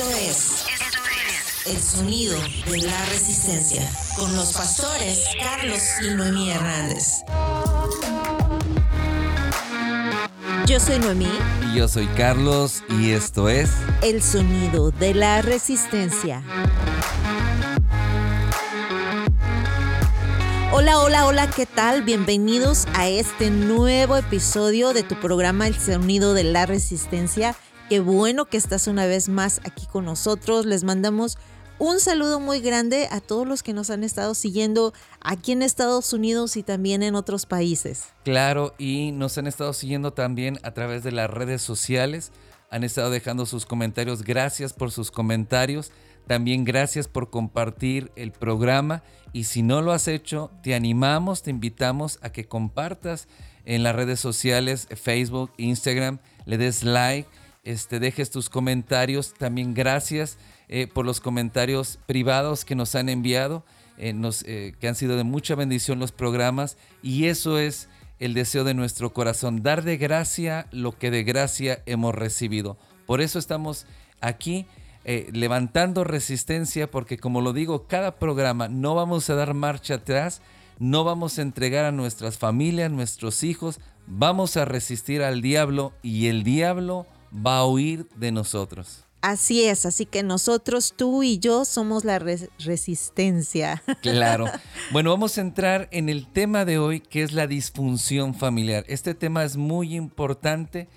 Esto es, el sonido de la resistencia con los pastores Carlos y Noemí Hernández. Yo soy Noemí. Y yo soy Carlos y esto es El sonido de la resistencia. Hola, hola, hola, ¿qué tal? Bienvenidos a este nuevo episodio de tu programa El sonido de la resistencia. Qué bueno que estás una vez más aquí con nosotros. Les mandamos un saludo muy grande a todos los que nos han estado siguiendo aquí en Estados Unidos y también en otros países. Claro, y nos han estado siguiendo también a través de las redes sociales. Han estado dejando sus comentarios. Gracias por sus comentarios. También gracias por compartir el programa. Y si no lo has hecho, te animamos, te invitamos a que compartas en las redes sociales, Facebook, Instagram, le des like este, dejes tus comentarios. También gracias eh, por los comentarios privados que nos han enviado, eh, eh, que han sido de mucha bendición los programas. Y eso es el deseo de nuestro corazón, dar de gracia lo que de gracia hemos recibido. Por eso estamos aquí levantando resistencia, porque como lo digo, cada programa no vamos a dar marcha atrás, no vamos a entregar a nuestras familias, nuestros hijos, vamos a resistir al diablo y el diablo va a huir de nosotros. Así es, así que nosotros, tú y yo, somos la resistencia. Claro. Bueno, vamos a entrar en el tema de hoy, que es la disfunción familiar. Este tema es muy importante.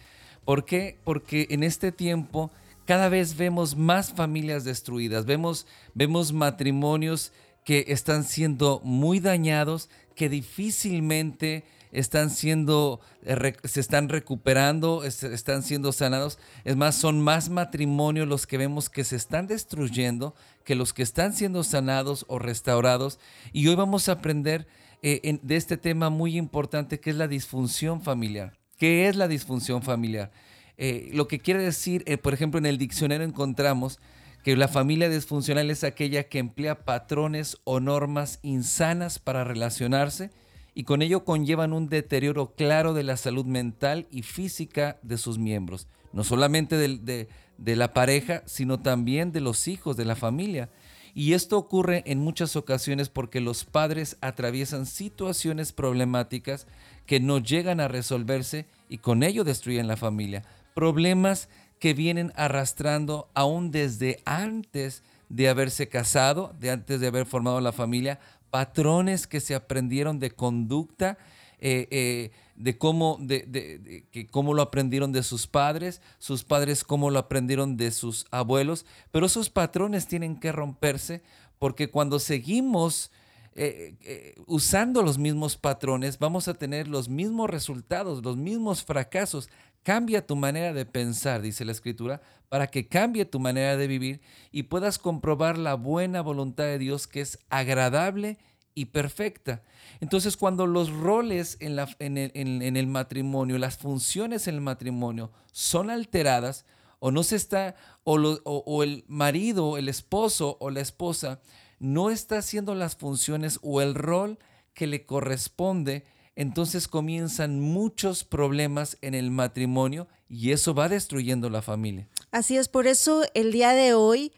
¿Por qué? Porque en este tiempo cada vez vemos más familias destruidas, vemos, vemos matrimonios que están siendo muy dañados, que difícilmente están siendo, eh, se están recuperando, están siendo sanados. Es más, son más matrimonios los que vemos que se están destruyendo que los que están siendo sanados o restaurados. Y hoy vamos a aprender eh, de este tema muy importante que es la disfunción familiar. ¿Qué es la disfunción familiar? Eh, lo que quiere decir, por ejemplo, en el diccionario encontramos que la familia disfuncional es aquella que emplea patrones o normas insanas para relacionarse y con ello conllevan un deterioro claro de la salud mental y física de sus miembros, no solamente de, de, la pareja, sino también de los hijos, de la familia. Y esto ocurre en muchas ocasiones porque los padres atraviesan situaciones problemáticas que no llegan a resolverse y con ello destruyen la familia. Problemas que vienen arrastrando aún desde antes de haberse casado, de antes de haber formado la familia, patrones que se aprendieron de conducta, eh, eh, de, cómo, de, que cómo lo aprendieron de sus padres, sus padres cómo lo aprendieron de sus abuelos, pero esos patrones tienen que romperse porque cuando seguimos eh, usando los mismos patrones, vamos a tener los mismos resultados, los mismos fracasos. Cambia tu manera de pensar, dice la escritura, para que cambie tu manera de vivir y puedas comprobar la buena voluntad de Dios que es agradable y perfecta. Entonces, cuando los roles en, la, en, el, matrimonio, las funciones en el matrimonio son alteradas, o no se está, o, o el marido, el esposo o la esposa no está haciendo las funciones o el rol que le corresponde, entonces comienzan muchos problemas en el matrimonio y eso va destruyendo la familia. Así es, por eso el día de hoy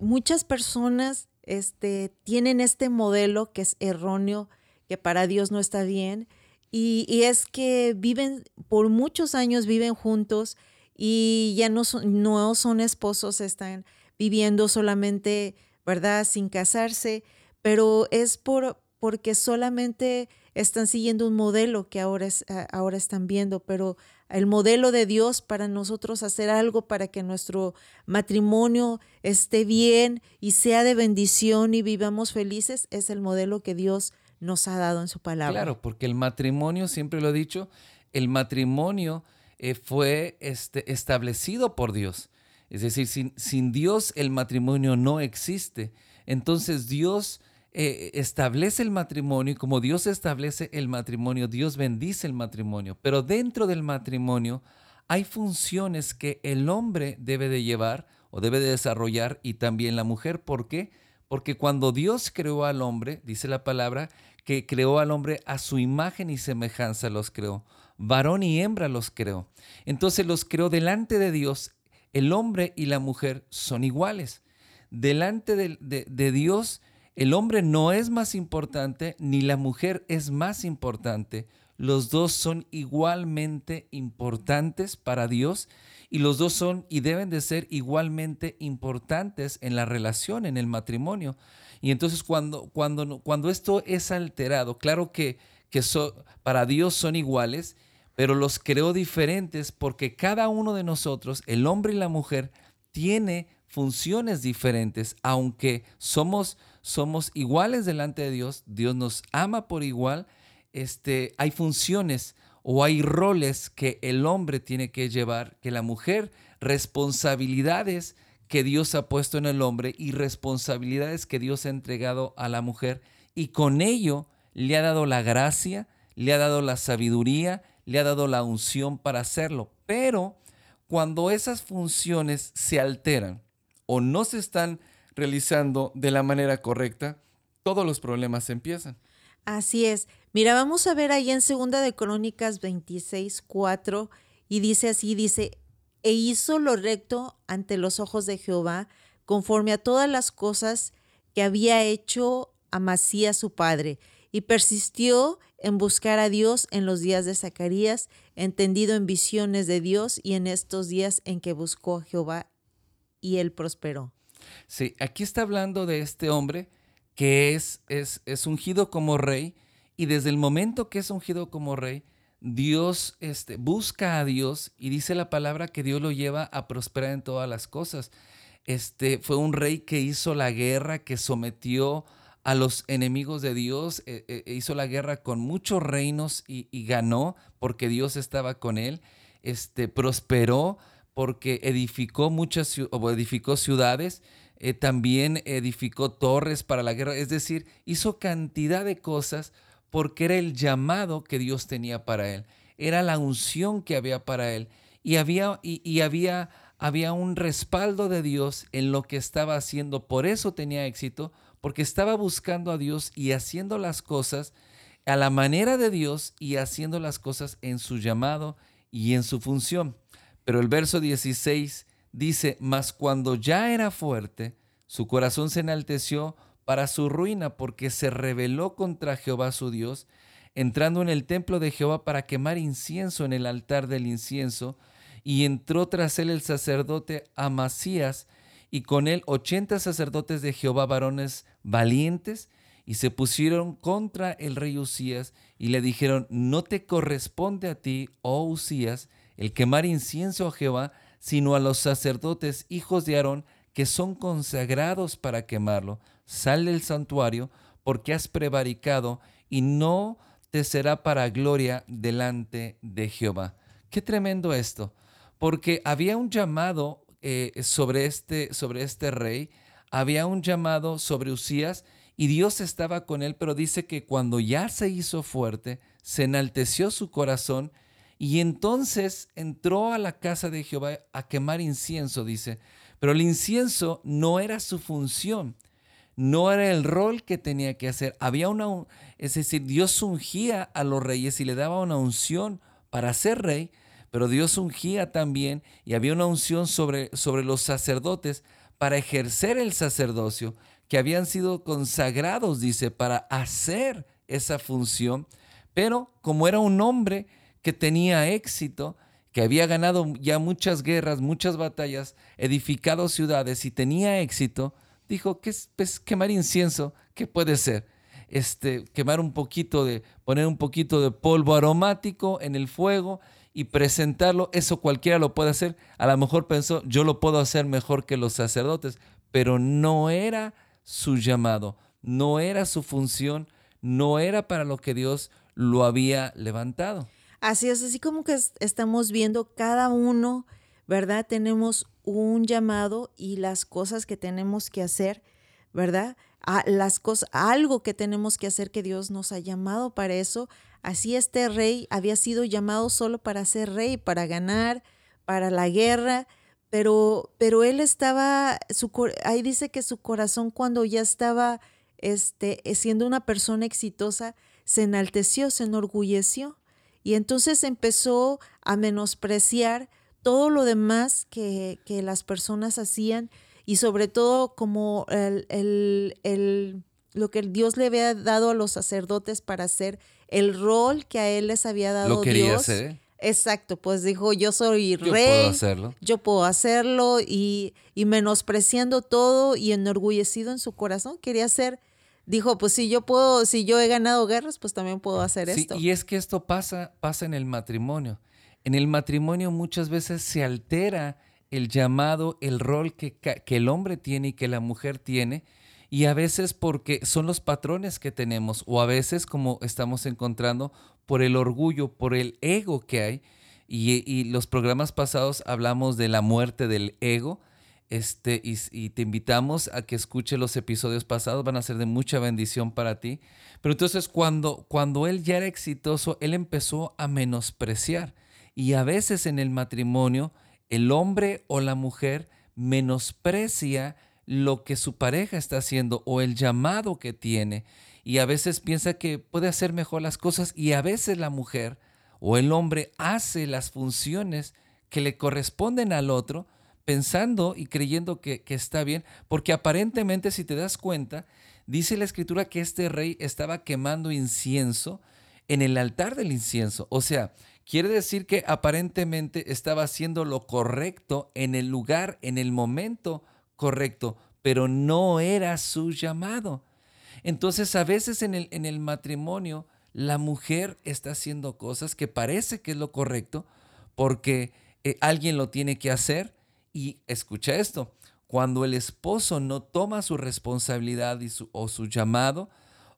muchas personas este, tienen este modelo que es erróneo, que para Dios no está bien, y, es que viven, por muchos años viven juntos y ya no son, no son esposos, están viviendo solamente, ¿verdad?, sin casarse, pero es por, porque solamente están siguiendo un modelo que ahora, es, ahora están viendo, pero el modelo de Dios para nosotros hacer algo para que nuestro matrimonio esté bien y sea de bendición y vivamos felices es el modelo que Dios nos ha dado en su palabra. Claro, porque el matrimonio, siempre lo he dicho, el matrimonio eh, fue este, establecido por Dios. Es decir, sin, sin Dios el matrimonio no existe. Entonces Dios eh, establece el matrimonio y como Dios establece el matrimonio, Dios bendice el matrimonio. Pero dentro del matrimonio hay funciones que el hombre debe de llevar o debe de desarrollar y también la mujer. ¿Por qué? Porque cuando Dios creó al hombre, dice la palabra, que creó al hombre a su imagen y semejanza los creó. Varón y hembra los creó. Entonces los creó delante de Dios el hombre y la mujer son iguales. Delante de, de Dios, el hombre no es más importante ni la mujer es más importante. Los dos son igualmente importantes para Dios y los dos son y deben de ser igualmente importantes en la relación, en el matrimonio. Y entonces cuando, cuando, cuando esto es alterado, claro que, que para Dios son iguales, pero los creó diferentes porque cada uno de nosotros, el hombre y la mujer, tiene funciones diferentes, aunque somos, somos iguales delante de Dios, Dios nos ama por igual, este, hay funciones o hay roles que el hombre tiene que llevar, que la mujer, responsabilidades que Dios ha puesto en el hombre y responsabilidades que Dios ha entregado a la mujer y con ello le ha dado la gracia, le ha dado la sabiduría, le ha dado la unción para hacerlo. Pero cuando esas funciones se alteran o no se están realizando de la manera correcta, todos los problemas empiezan. Así es. Mira, vamos a ver ahí en Segunda de Crónicas 26, 4, y dice así, dice, e hizo lo recto ante los ojos de Jehová, conforme a todas las cosas que había hecho Amasías su padre, y persistió en buscar a Dios en los días de Zacarías, entendido en visiones de Dios y en estos días en que buscó a Jehová y él prosperó. Sí, aquí está hablando de este hombre que es, es, es ungido como rey y desde el momento que es ungido como rey, Dios este, busca a Dios y dice la palabra que Dios lo lleva a prosperar en todas las cosas. Este, fue un rey que hizo la guerra, que sometió a los enemigos de Dios, e, e, e hizo la guerra con muchos reinos y, ganó porque Dios estaba con él. Este, prosperó porque edificó muchas edificó ciudades eh, también edificó torres para la guerra, es decir, hizo cantidad de cosas porque era el llamado que Dios tenía para él, era la unción que había para él y había, y, había, había un respaldo de Dios en lo que estaba haciendo, por eso tenía éxito, porque estaba buscando a Dios y haciendo las cosas a la manera de Dios y haciendo las cosas en su llamado y en su función. Pero el verso 16 dice, mas cuando ya era fuerte, su corazón se enalteció para su ruina porque se rebeló contra Jehová su Dios, entrando en el templo de Jehová para quemar incienso en el altar del incienso, y entró tras él el sacerdote Amasías, y con él ochenta sacerdotes de Jehová varones valientes, y se pusieron contra el rey Usías, y le dijeron, no te corresponde a ti, oh Usías, el quemar incienso a Jehová, sino a los sacerdotes hijos de Aarón, que son consagrados para quemarlo. Sal del santuario, porque has prevaricado, y no te será para gloria delante de Jehová. Qué tremendo esto, porque había un llamado eh, sobre, este, sobre este rey, había un llamado sobre Usías, y Dios estaba con él, pero dice que cuando ya se hizo fuerte, se enalteció su corazón y entonces entró a la casa de Jehová a quemar incienso, dice. Pero el incienso no era su función, no era el rol que tenía que hacer. Había una, es decir, Dios ungía a los reyes y le daba una unción para ser rey, pero Dios ungía también y había una unción sobre, sobre los sacerdotes para ejercer el sacerdocio, que habían sido consagrados, dice, para hacer esa función. Pero como era un hombre, que tenía éxito, que había ganado ya muchas guerras, muchas batallas, edificado ciudades y tenía éxito, dijo, ¿qué es pues, quemar incienso? ¿Qué puede ser? Este, quemar un poquito de, poner un poquito de polvo aromático en el fuego y presentarlo, eso cualquiera lo puede hacer. A lo mejor pensó, yo lo puedo hacer mejor que los sacerdotes, pero no era su llamado, no era su función, no era para lo que Dios lo había levantado. Así es, así como que estamos viendo cada uno, ¿verdad? Tenemos un llamado y las cosas que tenemos que hacer, ¿verdad? A las cosas, algo que tenemos que hacer que Dios nos ha llamado para eso. Así este rey había sido llamado solo para ser rey, para ganar, para la guerra, pero, pero él estaba, ahí dice que su corazón cuando ya estaba este, siendo una persona exitosa, se enalteció, se enorgulleció. Y entonces empezó a menospreciar todo lo demás que, que las personas hacían y sobre todo como el, el, el, lo que Dios le había dado a los sacerdotes para hacer el rol que a él les había dado Lo quería Dios. hacer. Exacto, pues dijo, yo soy Yo rey, puedo hacerlo. yo puedo hacerlo y, y menospreciando todo y enorgullecido en su corazón, quería hacer, dijo, pues si yo puedo, si yo he ganado guerras, pues también puedo hacer Sí, esto. y es que esto pasa, pasa en el matrimonio. En el matrimonio muchas veces se altera el llamado, el rol que, que el hombre tiene y que la mujer tiene, y a veces porque son los patrones que tenemos, o a veces como estamos encontrando por el orgullo, por el ego que hay, y, y los programas pasados hablamos de la muerte del ego, este, y, te invitamos a que escuche los episodios pasados, van a ser de mucha bendición para ti. Pero entonces cuando, cuando él ya era exitoso, él empezó a menospreciar. Y a veces en el matrimonio, el hombre o la mujer menosprecia lo que su pareja está haciendo o el llamado que tiene. Y a veces piensa que puede hacer mejor las cosas y a veces la mujer o el hombre hace las funciones que le corresponden al otro pensando y creyendo que, está bien, porque aparentemente si te das cuenta, dice la escritura que este rey estaba quemando incienso en el altar del incienso. O sea, quiere decir que aparentemente estaba haciendo lo correcto en el lugar, en el momento correcto, pero no era su llamado. Entonces a veces en el, en el matrimonio la mujer está haciendo cosas que parece que es lo correcto porque eh, alguien lo tiene que hacer y escucha esto, cuando el esposo no toma su responsabilidad y su- o su llamado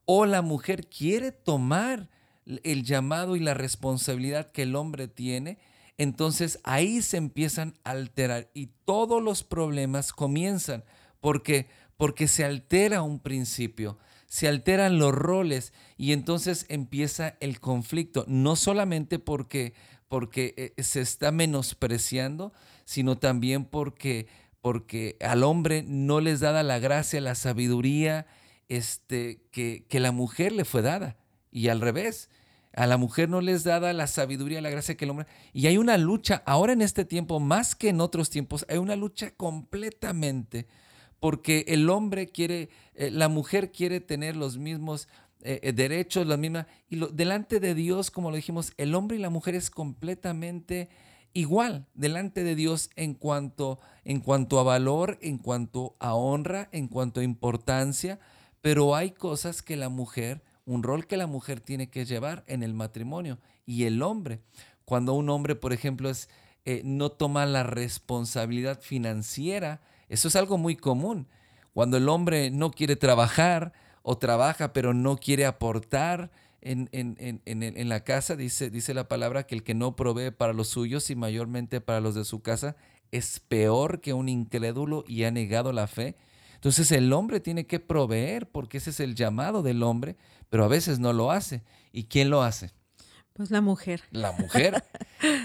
o la mujer quiere tomar el llamado y la responsabilidad que el hombre tiene, entonces ahí se empiezan a alterar y todos los problemas comienzan. Porque porque se altera un principio, se alteran los roles y entonces empieza el conflicto, no solamente porque porque eh, se está menospreciando, sino también porque porque al hombre no les dada la gracia, la sabiduría este, que, que la mujer le fue dada. Y al revés, a la mujer no les dada la sabiduría, la gracia que el hombre. Y hay una lucha, ahora en este tiempo, más que en otros tiempos, hay una lucha completamente, porque el hombre quiere, eh, la mujer quiere tener los mismos eh, eh, derechos, la misma. Y delante de Dios, como lo dijimos, el hombre y la mujer es completamente igual delante de Dios en cuanto, en cuanto a valor, en cuanto a honra, en cuanto a importancia, pero hay cosas que la mujer, un rol que la mujer tiene que llevar en el matrimonio y el hombre. Cuando un hombre, por ejemplo, es, eh, no toma la responsabilidad financiera, eso es algo muy común. Cuando el hombre no quiere trabajar o trabaja pero no quiere aportar, en, en- en- en la casa, dice, dice la palabra que el que no provee para los suyos y mayormente para los de su casa es peor que un incrédulo y ha negado la fe. Entonces el hombre tiene que proveer porque ese es el llamado del hombre, pero a veces no lo hace. ¿Y quién lo hace? Pues la mujer. La mujer.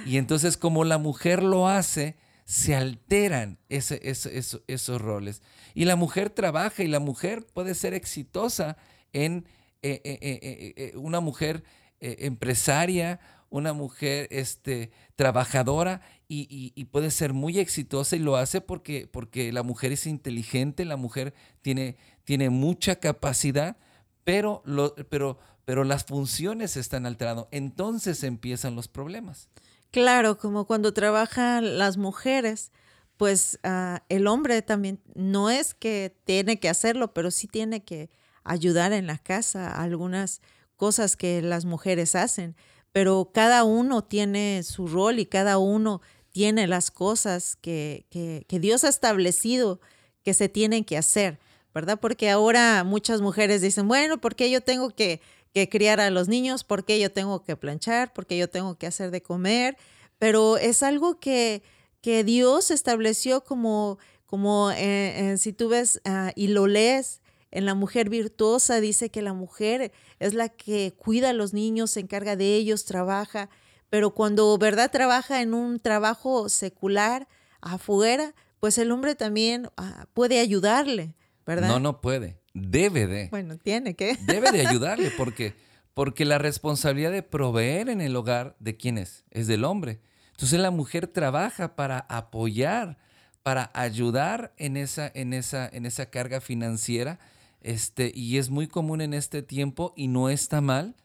y entonces como la mujer lo hace, se alteran ese- ese- eso- esos roles. Y la mujer trabaja y la mujer puede ser exitosa en eh, eh, eh, una mujer empresaria, una mujer este, trabajadora y, y- puede ser muy exitosa y lo hace porque, porque la mujer es inteligente, la mujer tiene, tiene mucha capacidad, pero, lo, pero, pero las funciones están alterando. Entonces empiezan los problemas. Claro, como cuando trabajan las mujeres, pues ah, el hombre también no es que tiene que hacerlo, pero sí tiene que ayudar en la casa, algunas cosas que las mujeres hacen, pero cada uno tiene su rol y cada uno tiene las cosas que, que, Dios ha establecido que se tienen que hacer, ¿verdad? Porque ahora muchas mujeres dicen, bueno, ¿por qué yo tengo que, que criar a los niños? ¿Por qué yo tengo que planchar? ¿Por qué yo tengo que hacer de comer? Pero es algo que, que Dios estableció como, como eh, eh, si tú ves ah, y lo lees en la mujer virtuosa, dice que la mujer es la que cuida a los niños, se encarga de ellos, trabaja, pero cuando, ¿verdad?, trabaja en un trabajo secular afuera, pues el hombre también ah, puede ayudarle, ¿verdad? No, no puede. Debe de. Bueno, tiene que. Debe de ayudarle porque, porque la responsabilidad de proveer en el hogar, ¿de quién es? Es del hombre. Entonces la mujer trabaja para apoyar, para ayudar en esa, en esa, en esa carga financiera. Este, y es muy común en este tiempo y no está mal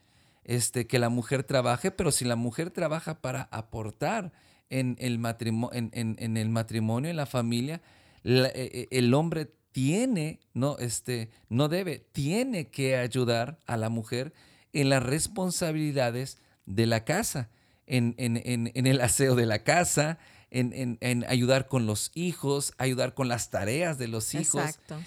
este, que la mujer trabaje, pero si la mujer trabaja para aportar en el, matrimonio, en, el matrimonio, en la familia, e, e, el hombre tiene, no, este, no debe, tiene que ayudar a la mujer en las responsabilidades de la casa, en, el aseo de la casa, en, ayudar con los hijos, ayudar con las tareas de los hijos. Exacto,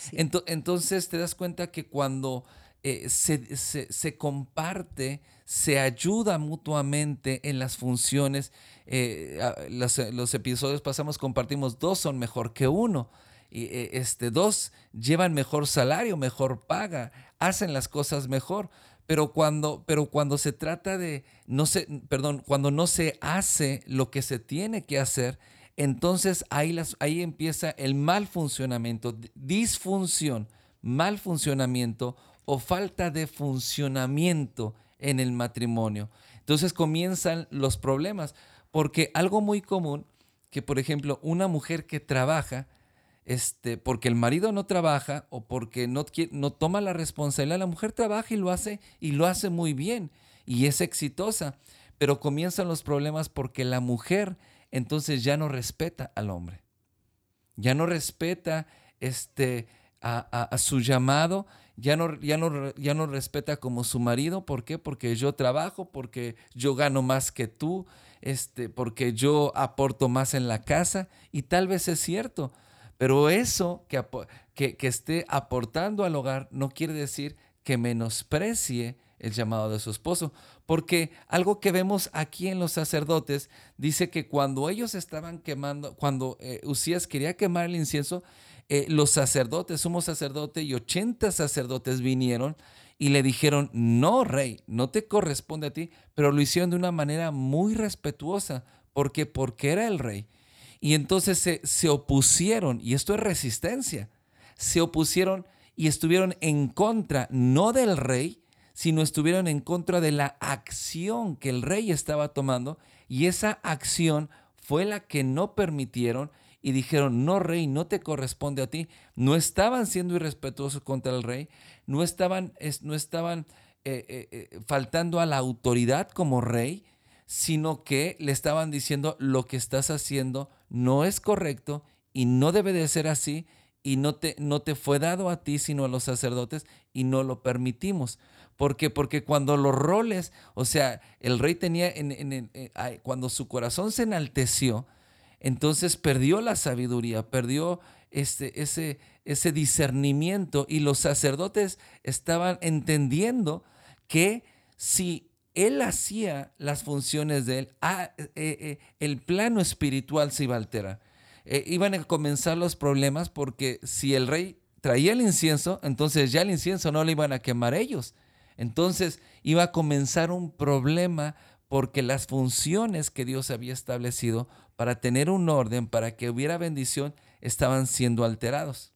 entonces te das cuenta que cuando eh, se, comparte, se ayuda mutuamente en las funciones, eh, los, los, episodios pasamos compartimos, dos son mejor que uno. Y, eh, este, dos llevan mejor salario, mejor paga, hacen las cosas mejor. Pero cuando, pero cuando se trata de, no se, perdón, cuando no se hace lo que se tiene que hacer, entonces ahí, las, ahí empieza el mal funcionamiento, disfunción, mal funcionamiento o falta de funcionamiento en el matrimonio. Entonces comienzan los problemas, porque algo muy común, que por ejemplo una mujer que trabaja, este, porque el marido no trabaja o porque no, no toma la responsabilidad, la mujer trabaja y lo hace y lo hace muy bien y es exitosa, pero comienzan los problemas porque la mujer entonces ya no respeta al hombre, ya no respeta este, a, su llamado, ya no, ya, no, ya no respeta como su marido, ¿por qué? Porque yo trabajo, porque yo gano más que tú, este, porque yo aporto más en la casa y tal vez es cierto, pero eso que, que, esté aportando al hogar no quiere decir que menosprecie el llamado de su esposo. Porque algo que vemos aquí en los sacerdotes dice que cuando ellos estaban quemando, cuando eh, Usías quería quemar el incienso, eh, los sacerdotes, sumo sacerdote y 80 sacerdotes vinieron y le dijeron, no, rey, no te corresponde a ti, pero lo hicieron de una manera muy respetuosa. porque Porque era el rey. Y entonces se, opusieron, y esto es resistencia, se opusieron y estuvieron en contra, no del rey, sino estuvieron en contra de la acción que el rey estaba tomando, y esa acción fue la que no permitieron y dijeron, no rey, no te corresponde a ti. No estaban siendo irrespetuosos contra el rey, no estaban, no estaban eh, eh, eh, faltando a la autoridad como rey, sino que le estaban diciendo lo que estás haciendo no es correcto y no debe de ser así y no te, no te fue dado a ti sino a los sacerdotes y no lo permitimos. ¿Por qué? Porque cuando los roles, o sea, el rey tenía, en, cuando su corazón se enalteció, entonces perdió la sabiduría, perdió este, ese, ese discernimiento y los sacerdotes estaban entendiendo que si él hacía las funciones de él, ah, eh, eh, el plano espiritual se iba a alterar. Eh, iban a comenzar los problemas porque si el rey traía el incienso, entonces ya el incienso no le iban a quemar ellos. Entonces iba a comenzar un problema porque las funciones que Dios había establecido para tener un orden, para que hubiera bendición, estaban siendo alterados.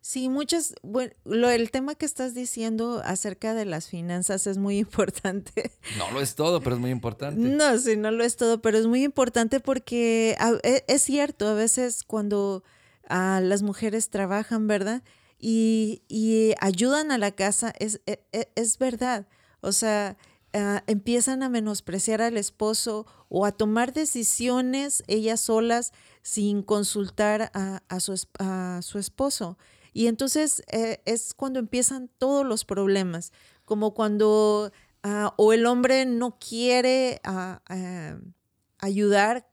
Sí, muchas, bueno, lo, el tema que estás diciendo acerca de las finanzas es muy importante. No lo es todo, pero es muy importante. No, sí, no lo es todo, pero es muy importante porque e, es, cierto, a veces cuando las mujeres trabajan, ¿verdad? Y, ayudan a la casa, es, e, e, es, verdad. O sea, ah, empiezan a menospreciar al esposo o a tomar decisiones ellas solas sin consultar a, su, a su esposo. Y entonces eh, es cuando empiezan todos los problemas, como cuando ah, o el hombre no quiere ah, eh, ayudar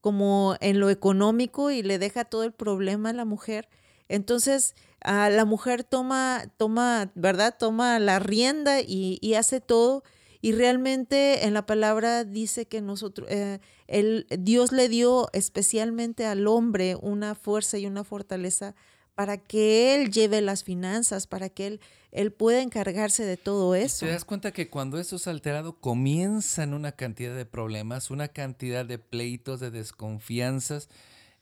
como en lo económico y le deja todo el problema a la mujer. Entonces ah, la mujer toma, toma, ¿verdad? Toma la rienda y, hace todo. Y realmente en la palabra dice que nosotros, eh, el, Dios le dio especialmente al hombre una fuerza y una fortaleza para que él lleve las finanzas, para que él, él pueda encargarse de todo eso. Te das cuenta que cuando eso es alterado comienzan una cantidad de problemas, una cantidad de pleitos, de desconfianzas,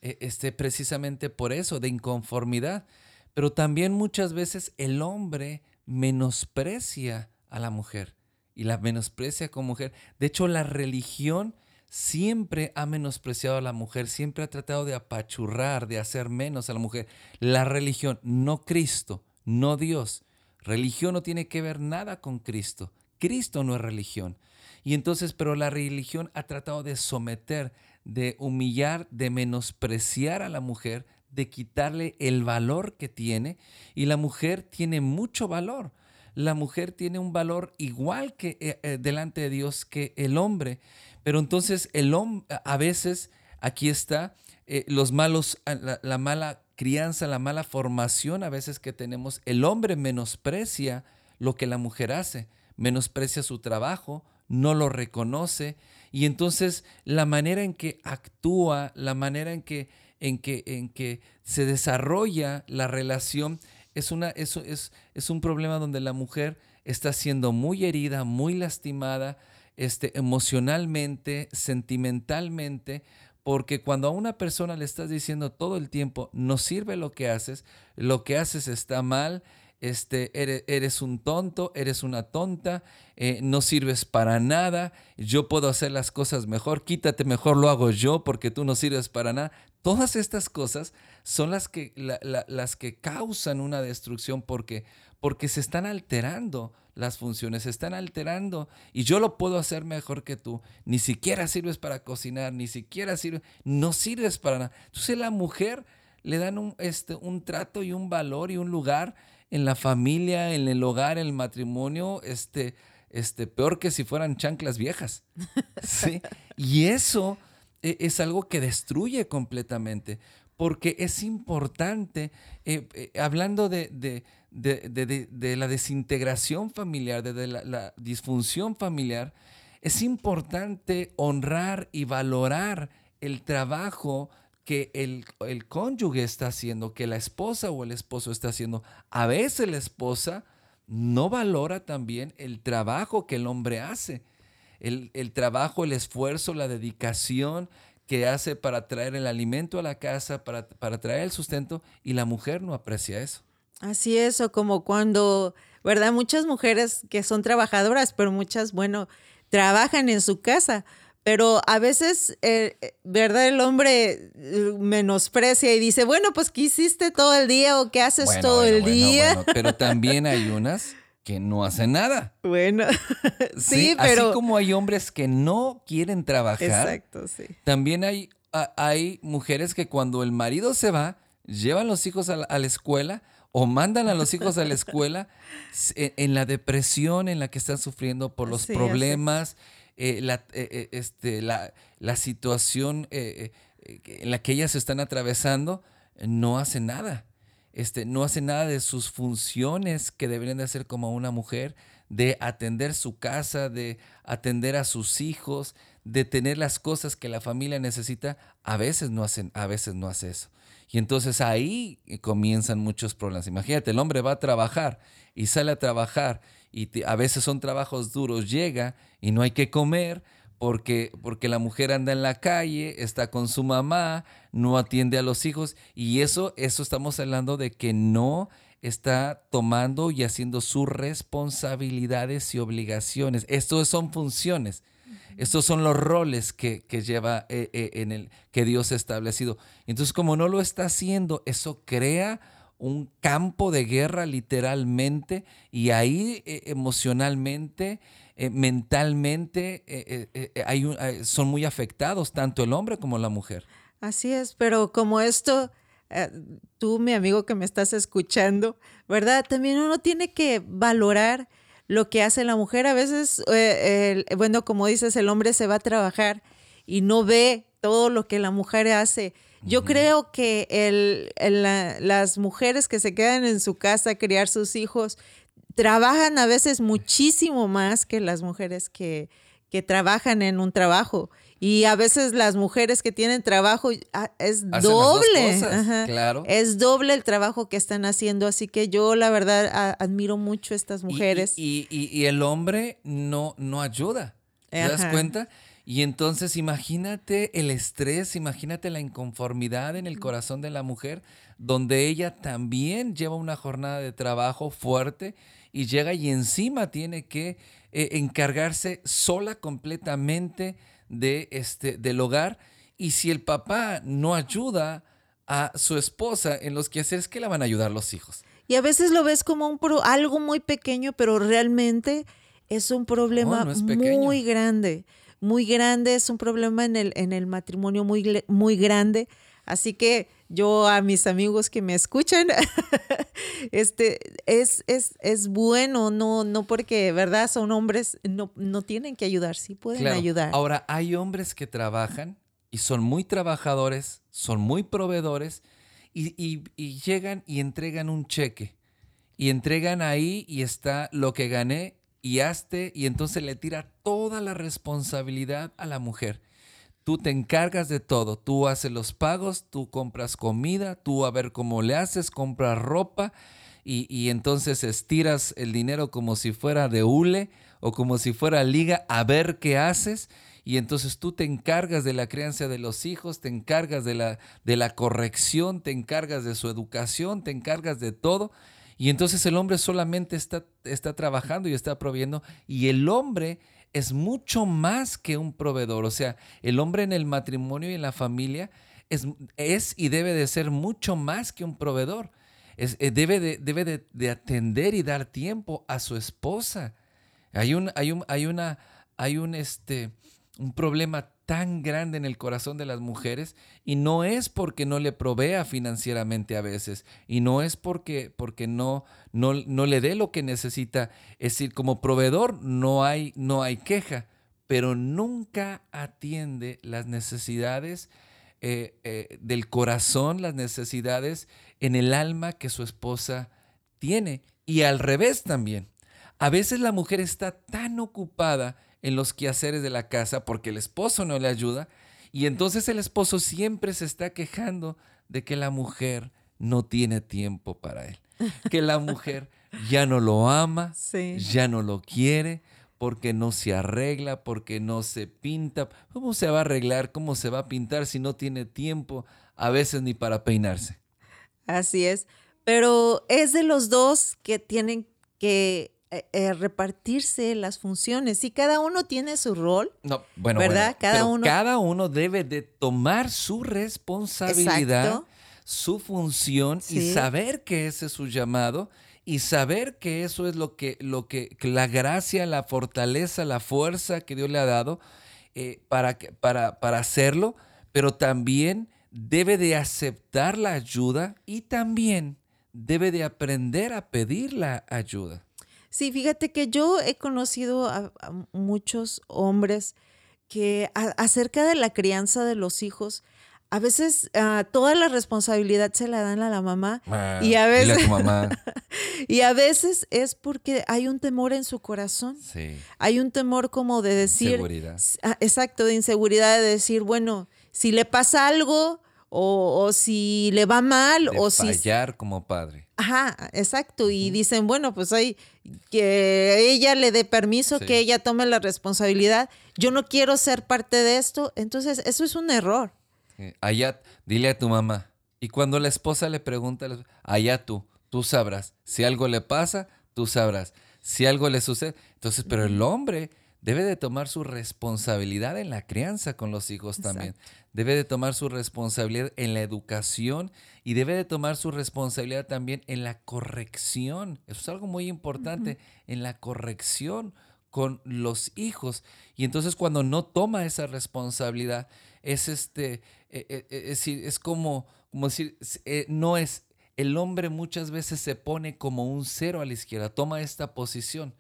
eh, este, precisamente por eso, de inconformidad. Pero también muchas veces el hombre menosprecia a la mujer y la menosprecia como mujer. De hecho, la religión siempre ha menospreciado a la mujer, siempre ha tratado de apachurrar, de hacer menos a la mujer. La religión, no Cristo, no Dios. Religión no tiene que ver nada con Cristo. Cristo no es religión. Y entonces, pero la religión ha tratado de someter, de humillar, de menospreciar a la mujer, de quitarle el valor que tiene. Y la mujer tiene mucho valor. La mujer tiene un valor igual que eh, eh, delante de Dios que el hombre. Pero entonces el hombre, a veces, aquí está, eh, los malos, la mala crianza, la mala formación a veces que tenemos, el hombre menosprecia lo que la mujer hace, menosprecia su trabajo, no lo reconoce. Y entonces la manera en que actúa, la manera en que, en que, en que se desarrolla la relación es, una, es, es un problema donde la mujer está siendo muy herida, muy lastimada, este, emocionalmente, sentimentalmente, porque cuando a una persona le estás diciendo todo el tiempo, no sirve lo que haces, lo que haces está mal, este, eres, un tonto, eres una tonta, eh, no sirves para nada, yo puedo hacer las cosas mejor, quítate mejor, lo hago yo porque tú no sirves para nada. Todas estas cosas son las que, las que causan una destrucción porque, porque se están alterando las funciones, se están alterando y yo lo puedo hacer mejor que tú. Ni siquiera sirves para cocinar, ni siquiera sirves, no sirves para nada. Entonces la mujer le dan un, este, un trato y un valor y un lugar en la familia, en el hogar, en el matrimonio, este, este, peor que si fueran chanclas viejas. ¿sí? Y eso e, es algo que destruye completamente, porque es importante, eh, eh, hablando de, de, la desintegración familiar, de, la, disfunción familiar, es importante honrar y valorar el trabajo que el, el, cónyuge está haciendo, que la esposa o el esposo está haciendo. A veces la esposa no valora también el trabajo que el hombre hace, el, el trabajo, el esfuerzo, la dedicación que hace para traer el alimento a la casa, para, para traer el sustento, y la mujer no aprecia eso. Así es, o como cuando, ¿verdad? Muchas mujeres que son trabajadoras, pero muchas, bueno, trabajan en su casa, pero a veces, eh, ¿verdad? El hombre eh, menosprecia y dice, bueno, pues ¿qué hiciste todo el día o qué haces todo el día? pero también hay unas que no hacen nada. Bueno, sí, pero... Así como hay hombres que no quieren trabajar, Exacto, sí. también hay, hay mujeres que cuando el marido se va, llevan los hijos a la escuela, o mandan a los hijos a la escuela en, la depresión en la que están sufriendo por los problemas, eh, la, eh, eh, este, la, la, situación en la que ellas están atravesando, no hacen nada. Este, no hacen nada de sus funciones que deberían de hacer como una mujer, de atender su casa, de atender a sus hijos, de tener las cosas que la familia necesita, a veces no hacen, a veces no hace eso. Y entonces ahí comienzan muchos problemas. Imagínate, el hombre va a trabajar y sale a trabajar y a veces son trabajos duros, llega y no hay que comer porque, porque la mujer anda en la calle, está con su mamá, no atiende a los hijos y eso, eso estamos hablando de que no está tomando y haciendo sus responsabilidades y obligaciones. Estos son funciones. Estos son los roles que, lleva eh, eh, en el que Dios ha establecido. Entonces, como no lo está haciendo, eso crea un campo de guerra literalmente y ahí eh, emocionalmente, mentalmente, hay son muy afectados tanto el hombre como la mujer. Así es, pero como esto, tú, mi amigo que me estás escuchando, ¿verdad? También uno tiene que valorar lo que hace la mujer. A veces, eh, bueno, como dices, el hombre se va a trabajar y no ve todo lo que la mujer hace. Yo creo que el, las mujeres que se quedan en su casa a criar sus hijos trabajan a veces muchísimo más que las mujeres que, que trabajan en un trabajo. Y a veces las mujeres que tienen trabajo ah, es doble. claro. Es doble el trabajo que están haciendo. Así que yo la verdad admiro mucho a estas mujeres. Y, el hombre no, no ayuda. ¿Te das cuenta? Y entonces imagínate el estrés, imagínate la inconformidad en el corazón de la mujer, donde ella también lleva una jornada de trabajo fuerte y llega y encima tiene que eh, encargarse sola completamente de este, del hogar. Y si el papá no ayuda a su esposa en los quehaceres, ¿qué le van a ayudar los hijos? Y a veces lo ves como un pro, algo muy pequeño, pero realmente es un problema muy grande, muy grande, es un problema en el, en el matrimonio muy, muy grande. Así que yo a mis amigos que me escuchan, este, es, es, es, bueno, no, no porque, ¿verdad? Son hombres, no, no tienen que ayudar, sí pueden ayudar. Ahora, hay hombres que trabajan y son muy trabajadores, son muy proveedores y, llegan y entregan un cheque. Y entregan ahí y está lo que gané y hazte y entonces le tira toda la responsabilidad a la mujer. Tú te encargas de todo, tú haces los pagos, tú compras comida, tú a ver cómo le haces, compras ropa y, y entonces estiras el dinero como si fuera de hule o como si fuera liga a ver qué haces y entonces tú te encargas de la crianza de los hijos, te encargas de la, de la corrección, te encargas de su educación, te encargas de todo. Y entonces el hombre solamente está, está trabajando y está proveyendo. Y el hombre es mucho más que un proveedor. O sea, el hombre en el matrimonio y en la familia es, es y debe de ser mucho más que un proveedor. Es, eh, debe de, debe de, de, atender y dar tiempo a su esposa. Hay un, hay un, hay una, hay un, este, un problema tan grande en el corazón de las mujeres y no es porque no le provea financieramente a veces y no es porque, porque no, no, no le dé lo que necesita. Es decir, como proveedor no hay, no hay queja, pero nunca atiende las necesidades eh, eh, del corazón, las necesidades en el alma que su esposa tiene. Y al revés también. A veces la mujer está tan ocupada en los quehaceres de la casa porque el esposo no le ayuda y entonces el esposo siempre se está quejando de que la mujer no tiene tiempo para él, que la mujer ya no lo ama, ya no lo quiere, porque no se arregla, porque no se pinta. ¿Cómo se va a arreglar? ¿Cómo se va a pintar si no tiene tiempo a veces ni para peinarse? Así es, pero es de los dos que tienen que eh, eh, repartirse las funciones. y cada uno tiene su rol. No, bueno, ¿verdad? cada, uno... cada uno debe de tomar su responsabilidad, su función y saber que ese es su llamado y saber que eso es lo que, lo que, la gracia, la fortaleza, la fuerza que Dios le ha dado eh, para, para, para hacerlo, pero también debe de aceptar la ayuda y también debe de aprender a pedir la ayuda. Sí, fíjate que yo he conocido a, muchos hombres que acerca de la crianza de los hijos, a veces ah, toda la responsabilidad se la dan a la mamá ah, y a veces y a veces es porque hay un temor en su corazón. Sí. Hay un temor como de decir inseguridad. Ah, exacto, de inseguridad de decir, bueno, si le pasa algo o, si le va mal o si fallar como padre. Ajá, exacto. Y dicen, bueno, pues hay que ella le dé permiso, que ella tome la responsabilidad. Yo no quiero ser parte de esto. Entonces, eso es un error. Allá, dile a tu mamá. Y cuando la esposa le pregunta, allá tú, tú sabrás. Si algo le pasa, tú sabrás. Si algo le sucede. Entonces, pero el hombre debe de tomar su responsabilidad en la crianza con los hijos también. Debe de tomar su responsabilidad en la educación y debe de tomar su responsabilidad también en la corrección. Eso es algo muy importante, en la corrección con los hijos. Y entonces cuando no toma esa responsabilidad, es este, eh, eh, eh, es, es como, como decir, no es, el hombre muchas veces se pone como un cero a la izquierda, toma esta posición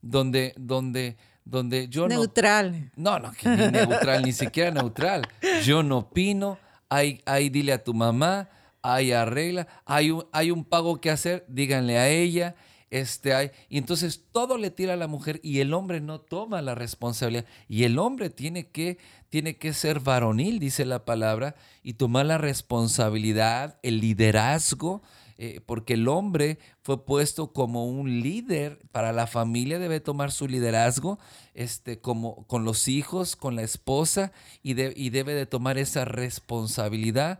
donde, donde donde yo neutral. no... No, no, ni neutral, ni siquiera neutral. Yo no opino, hay, hay dile a tu mamá, hay arregla, hay un, hay un pago que hacer, díganle a ella. Este hay, y entonces todo le tira a la mujer y el hombre no toma la responsabilidad. Y el hombre tiene que, tiene que ser varonil, dice la palabra, y tomar la responsabilidad, el liderazgo, eh, porque el hombre fue puesto como un líder para la familia, debe tomar su liderazgo este, como, con los hijos, con la esposa, y, y debe de tomar esa responsabilidad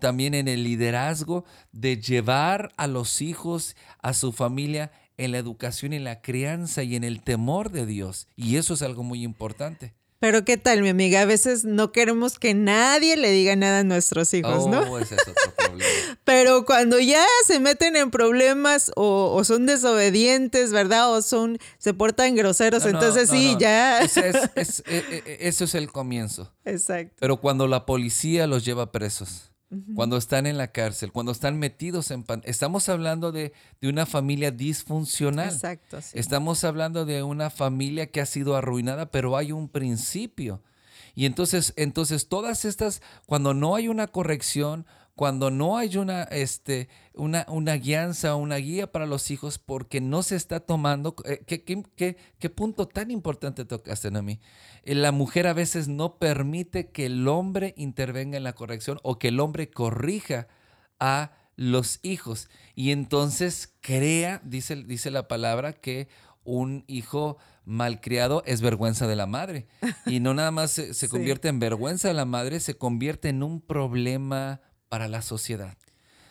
también en el liderazgo de llevar a los hijos, a su familia, en la educación, en la crianza y en el temor de Dios. Y eso es algo muy importante. Pero qué tal, mi amiga, a veces no queremos que nadie le diga nada a nuestros hijos, ¿no? Oh, ese es otro problema. Pero cuando ya se meten en problemas o, o son desobedientes, ¿verdad? O son, se portan groseros, No, no, entonces no, sí, no. ya. Ese es- es- eh, eh, eso es el comienzo. Exacto. Pero cuando la policía los lleva presos, cuando están en la cárcel, cuando están metidos en... pan- Estamos hablando de, de una familia disfuncional. Exacto, sí. Estamos hablando de una familia que ha sido arruinada, pero hay un principio. Y entonces, entonces todas estas, cuando no hay una corrección, cuando no hay una, este, una, una guianza, una guía para los hijos, porque no se está tomando, eh, ¿qué, qué, qué- qué punto tan importante tocaste, Nami? Eh, La mujer a veces no permite que el hombre intervenga en la corrección o que el hombre corrija a los hijos. Y entonces crea, dice, dice la palabra, que un hijo malcriado es vergüenza de la madre. Y no nada más se, se Sí. convierte en vergüenza de la madre, se convierte en un problema para la sociedad.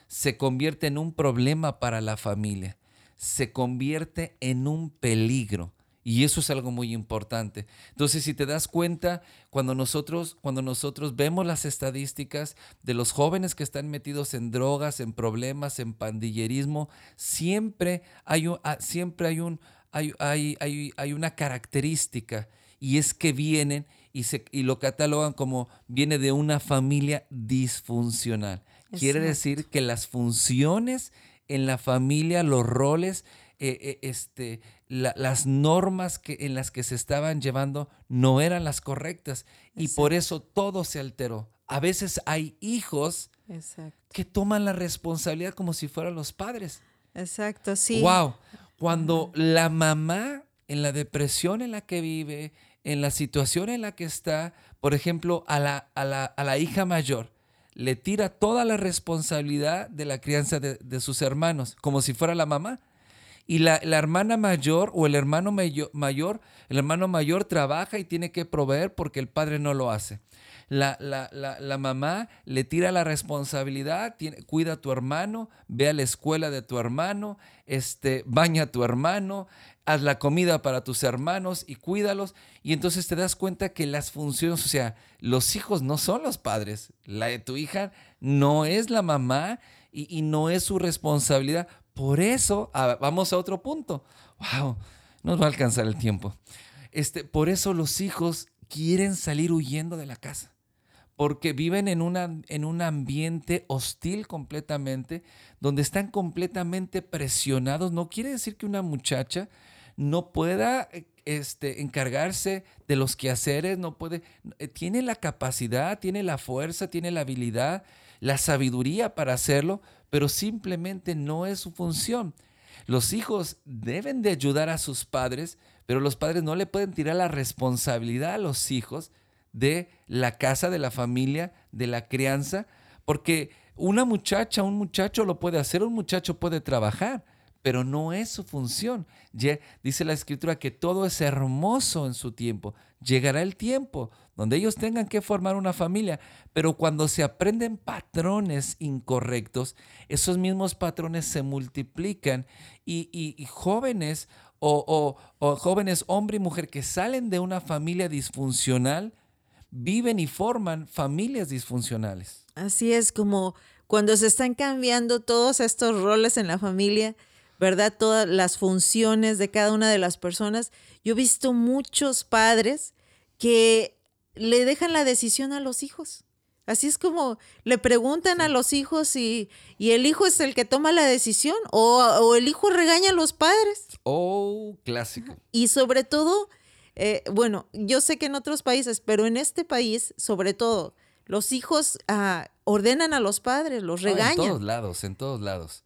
Se convierte en un problema para la familia. Se convierte en un peligro. Y eso es algo muy importante. Entonces, si te das cuenta, cuando nosotros, cuando nosotros vemos las estadísticas de los jóvenes que están metidos en drogas, en problemas, en pandillerismo, siempre hay ah, siempre hay, un hay, hay, hay, hay una característica y es que vienen y, se, y lo catalogan como viene de una familia disfuncional. Quiere Exacto. decir que las funciones en la familia, los roles, eh, eh, este, la- las normas que, en las que se estaban llevando no eran las correctas y por eso todo se alteró. A veces hay hijos Exacto. que toman la responsabilidad como si fueran los padres. Exacto, sí. Wow. Cuando la mamá, en la depresión en la que vive, en la situación en la que está, por ejemplo, a la, a la, a la hija mayor, le tira toda la responsabilidad de la crianza de, de sus hermanos, como si fuera la mamá. Y la, la hermana mayor o el hermano mayo- mayor, el hermano mayor trabaja y tiene que proveer porque el padre no lo hace. La, la- la- la mamá le tira la responsabilidad, tiene- cuida a tu hermano, ve a la escuela de tu hermano, este, baña a tu hermano, haz la comida para tus hermanos y cuídalos. Y entonces te das cuenta que las funciones, o sea, los hijos no son los padres. La de tu hija no es la mamá y, y no es su responsabilidad. Por eso, ah, vamos a otro punto. Wow, nos va a alcanzar el tiempo. Este, por eso los hijos quieren salir huyendo de la casa porque viven en, una, en un ambiente hostil completamente, donde están completamente presionados. No quiere decir que una muchacha no pueda eh, este, encargarse de los quehaceres, no puede, eh, tiene la capacidad, tiene la fuerza, tiene la habilidad, la sabiduría para hacerlo, pero simplemente no es su función. Los hijos deben de ayudar a sus padres, pero los padres no le pueden tirar la responsabilidad a los hijos de la casa, de la familia, de la crianza, porque una muchacha, un muchacho lo puede hacer, un muchacho puede trabajar, pero no es su función. Dice la escritura que todo es hermoso en su tiempo. Llegará el tiempo donde ellos tengan que formar una familia, pero cuando se aprenden patrones incorrectos, esos mismos patrones se multiplican y, jóvenes o- o jóvenes, hombre y mujer, que salen de una familia disfuncional, viven y forman familias disfuncionales. Así es como cuando se están cambiando todos estos roles en la familia, ¿verdad? Todas las funciones de cada una de las personas. Yo he visto muchos padres que le dejan la decisión a los hijos. Así es como le preguntan a los hijos y, y el hijo es el que toma la decisión o, o el hijo regaña a los padres. Oh, clásico. Y sobre todo, eh, bueno, yo sé que en otros países, pero en este país, sobre todo, los hijos ah, ordenan a los padres, los Ah, En todos regañan. lados, en todos lados.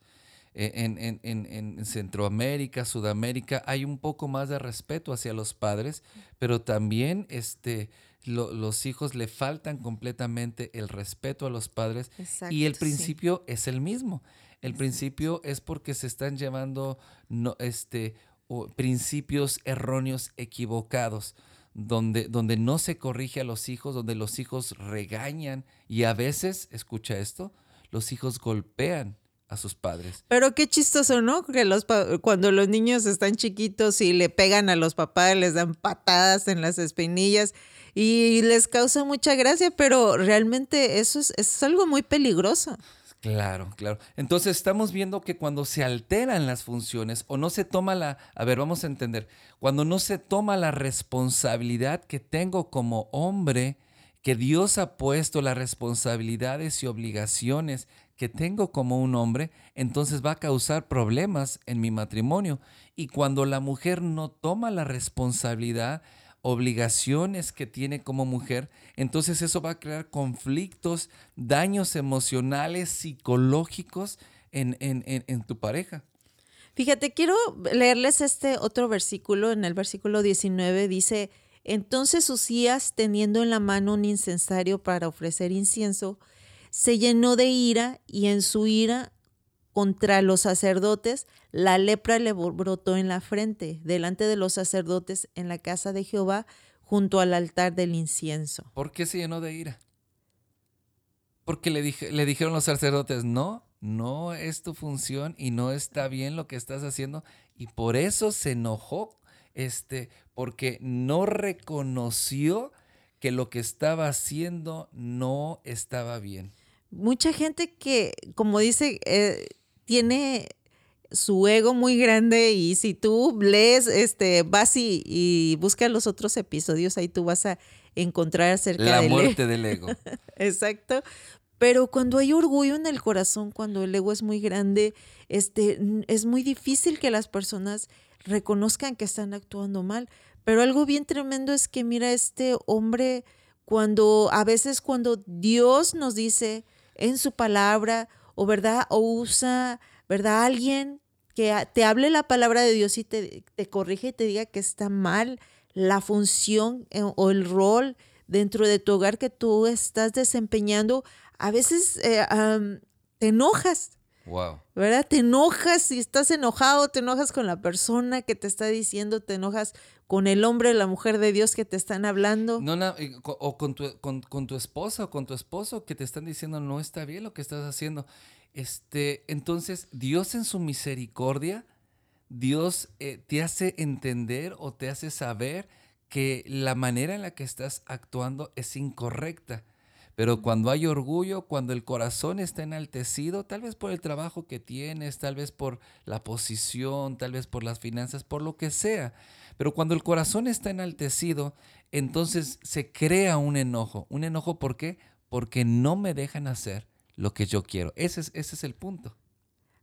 Eh, En, en- en- en Centroamérica, Sudamérica, hay un poco más de respeto hacia los padres, pero también este, lo- los hijos le faltan completamente el respeto a los padres y el sí. principio es el mismo. El principio es porque se están llevando no, este, o principios erróneos equivocados, donde, donde no se corrige a los hijos, donde los hijos regañan y a veces, escucha esto, los hijos golpean a sus padres. Pero qué chistoso, ¿no? Que los cuando los niños están chiquitos y le pegan a los papás, les dan patadas en las espinillas y les causa mucha gracia, pero realmente eso es, es algo muy peligroso. Claro, claro. Entonces estamos viendo que cuando se alteran las funciones o no se toma la, a ver, vamos a entender, cuando no se toma la responsabilidad que tengo como hombre, que Dios ha puesto las responsabilidades y obligaciones que tengo como un hombre, entonces va a causar problemas en mi matrimonio. Y cuando la mujer no toma la responsabilidad, obligaciones que tiene como mujer, entonces eso va a crear conflictos, daños emocionales, psicológicos en, en, tu pareja. Fíjate, quiero leerles este otro versículo. En el versículo 19 dice, entonces Usías, teniendo en la mano un incensario para ofrecer incienso, se llenó de ira y en su ira contra los sacerdotes, la lepra le brotó en la frente, delante de los sacerdotes en la casa de Jehová, junto al altar del incienso. ¿Por qué se llenó de ira? Porque le, dije, le dijeron los sacerdotes, no, no es tu función y no está bien lo que estás haciendo. Y por eso se enojó, este, porque no reconoció que lo que estaba haciendo no estaba bien. Mucha gente que, como dice, eh, tiene su ego muy grande y si tú lees, este, vas y, buscas los otros episodios, ahí tú vas a encontrar acerca La muerte del ego. Exacto. Pero cuando hay orgullo en el corazón, cuando el ego es muy grande, este, es muy difícil que las personas reconozcan que están actuando mal. Pero algo bien tremendo es que mira este hombre cuando a veces cuando Dios nos dice en su palabra o verdad, o usa, ¿verdad? Alguien que te hable la palabra de Dios y te, te corrige y te diga que está mal la función eh, o el rol dentro de tu hogar que tú estás desempeñando, a veces eh, te enojas. Wow. ¿Verdad? Te enojas si estás enojado, te enojas con la persona que te está diciendo, te enojas con el hombre la mujer de Dios que te están hablando. No, o con tu, con, tu esposa o con tu esposo que te están diciendo no está bien lo que estás haciendo. Este, entonces, Dios en su misericordia, Dios eh, te hace entender o te hace saber que la manera en la que estás actuando es incorrecta. Pero cuando hay orgullo, cuando el corazón está enaltecido, tal vez por el trabajo que tienes, tal vez por la posición, tal vez por las finanzas, por lo que sea, pero cuando el corazón está enaltecido, entonces se crea un enojo. ¿Un enojo por qué? Porque no me dejan hacer lo que yo quiero. Ese es, ese es el punto.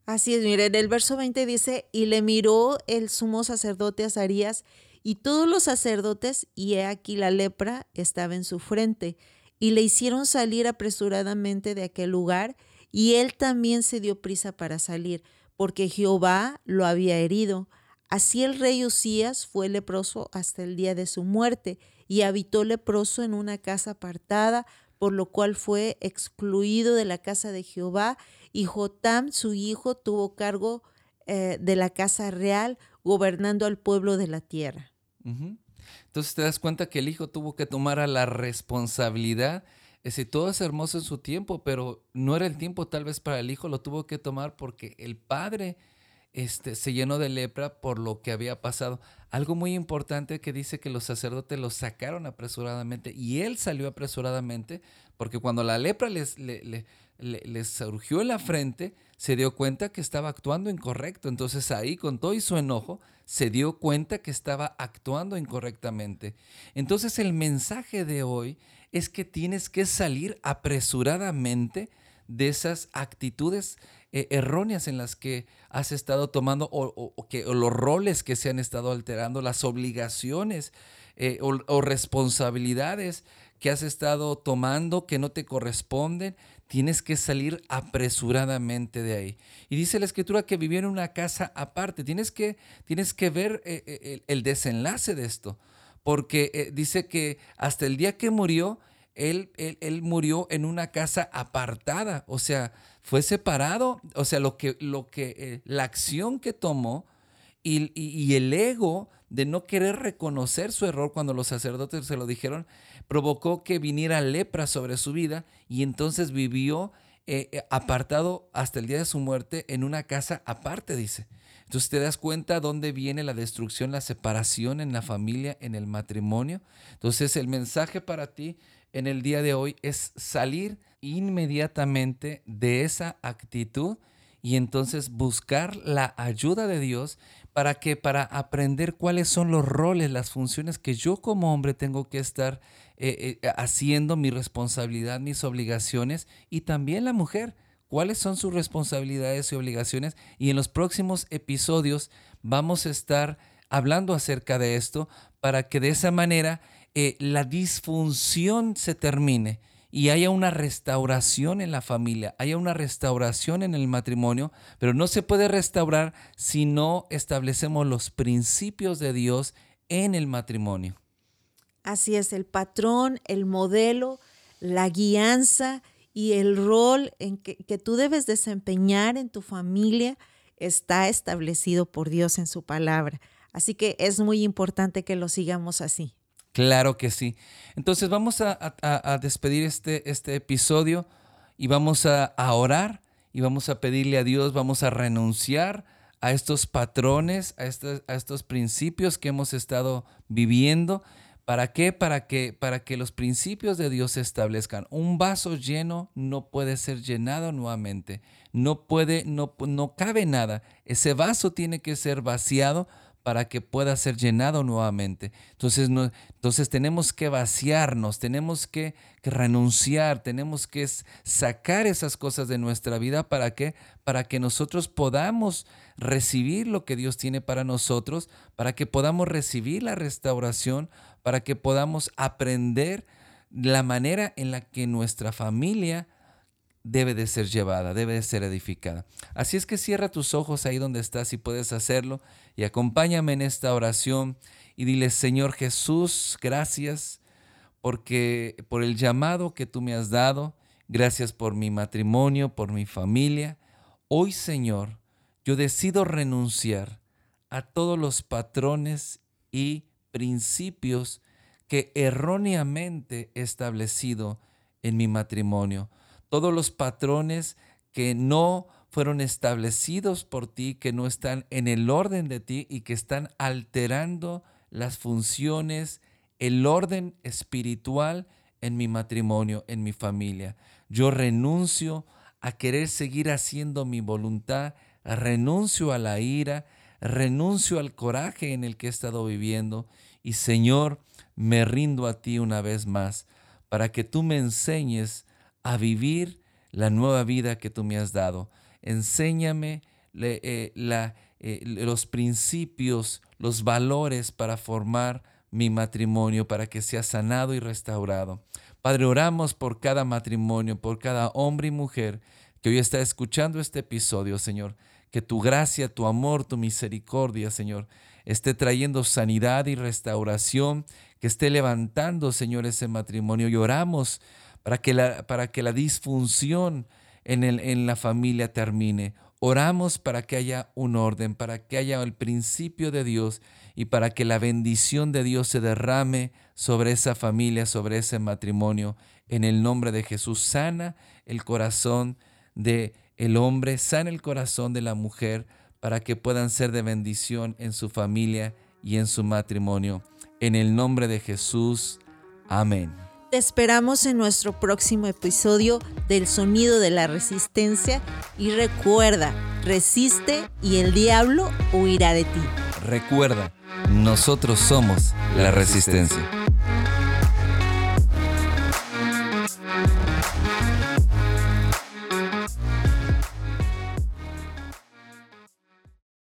Así es, miren, el verso 20 dice, y le miró el sumo sacerdote Azarías y todos los sacerdotes, y he aquí la lepra estaba en su frente, y le hicieron salir apresuradamente de aquel lugar, y él también se dio prisa para salir, porque Jehová lo había herido. Así el rey Usías fue leproso hasta el día de su muerte y habitó leproso en una casa apartada, por lo cual fue excluido de la casa de Jehová, y Jotam, su hijo, tuvo cargo eh, de la casa real, gobernando al pueblo de la tierra. Entonces te das cuenta que el hijo tuvo que tomar a la responsabilidad. Ese, todo es hermoso en su tiempo, pero no era el tiempo tal vez para el hijo, lo tuvo que tomar porque el padre este, se llenó de lepra por lo que había pasado. Algo muy importante que dice que los sacerdotes lo sacaron apresuradamente y él salió apresuradamente porque cuando la lepra les, les surgió en la frente, se dio cuenta que estaba actuando incorrecto. Entonces ahí con todo y su enojo, se dio cuenta que estaba actuando incorrectamente. Entonces el mensaje de hoy es que tienes que salir apresuradamente de esas actitudes eh, erróneas en las que has estado tomando o, que, los roles que se han estado alterando, las obligaciones eh, o, responsabilidades que has estado tomando que no te corresponden, tienes que salir apresuradamente de ahí. Y dice la escritura que vivió en una casa aparte. Tienes que, tienes que ver eh, el, desenlace de esto, porque dice que hasta el día que murió, él, él, murió en una casa apartada, o sea, fue separado, o sea, lo que, lo que, eh, la acción que tomó y, y, el ego de no querer reconocer su error cuando los sacerdotes se lo dijeron, provocó que viniera lepra sobre su vida y entonces vivió eh, eh, apartado hasta el día de su muerte en una casa aparte, dice. Entonces te das cuenta dónde viene la destrucción, la separación en la familia, en el matrimonio. Entonces el mensaje para ti en el día de hoy es salir inmediatamente de esa actitud y entonces buscar la ayuda de Dios para que para aprender cuáles son los roles, las funciones que yo como hombre tengo que estar eh, eh, haciendo, mi responsabilidad, mis obligaciones y también la mujer, cuáles son sus responsabilidades y obligaciones y en los próximos episodios vamos a estar hablando acerca de esto para que de esa manera eh, la disfunción se termine y haya una restauración en la familia, haya una restauración en el matrimonio, pero no se puede restaurar si no establecemos los principios de Dios en el matrimonio. Así es, el patrón, el modelo, la guianza y el rol en que, que tú debes desempeñar en tu familia está establecido por Dios en su palabra. Así que es muy importante que lo sigamos así. Claro que sí. Entonces vamos a, despedir este, este, episodio y vamos a, orar y vamos a pedirle a Dios, vamos a renunciar a estos patrones, a a estos principios que hemos estado viviendo. ¿Para qué? Para que, para que los principios de Dios se establezcan. Un vaso lleno no puede ser llenado nuevamente. No puede, no, no cabe nada. Ese vaso tiene que ser vaciado para que pueda ser llenado nuevamente. Entonces, entonces tenemos que vaciarnos, tenemos que, renunciar, tenemos que sacar esas cosas de nuestra vida para que, para que nosotros podamos recibir lo que Dios tiene para nosotros, para que podamos recibir la restauración, para que podamos aprender la manera en la que nuestra familia debe de ser llevada, debe de ser edificada. Así es que cierra tus ojos ahí donde estás si puedes hacerlo y acompáñame en esta oración y dile, Señor Jesús, gracias porque por el llamado que tú me has dado, gracias por mi matrimonio, por mi familia. Hoy, Señor, yo decido renunciar a todos los patrones y principios que erróneamente he establecido en mi matrimonio todos los patrones que no fueron establecidos por ti, que no están en el orden de ti y que están alterando las funciones, el orden espiritual en mi matrimonio, en mi familia. Yo renuncio a querer seguir haciendo mi voluntad, renuncio a la ira, renuncio al coraje en el que he estado viviendo y Señor, me rindo a ti una vez más para que tú me enseñes a vivir la nueva vida que tú me has dado. Enséñame eh, eh, los principios, los valores para formar mi matrimonio, para que sea sanado y restaurado. Padre, oramos por cada matrimonio, por cada hombre y mujer que hoy está escuchando este episodio, Señor. Que tu gracia, tu amor, tu misericordia, Señor, esté trayendo sanidad y restauración, que esté levantando, Señor, ese matrimonio. Y oramos para que la, para que la disfunción en, el, en la familia termine. Oramos para que haya un orden, para que haya el principio de Dios y para que la bendición de Dios se derrame sobre esa familia, sobre ese matrimonio. En el nombre de Jesús, sana el corazón de el hombre, sana el corazón de la mujer para que puedan ser de bendición en su familia y en su matrimonio. En el nombre de Jesús. Amén. Te esperamos en nuestro próximo episodio del Sonido de la Resistencia y recuerda, resiste y el diablo huirá de ti. Recuerda, nosotros somos la resistencia.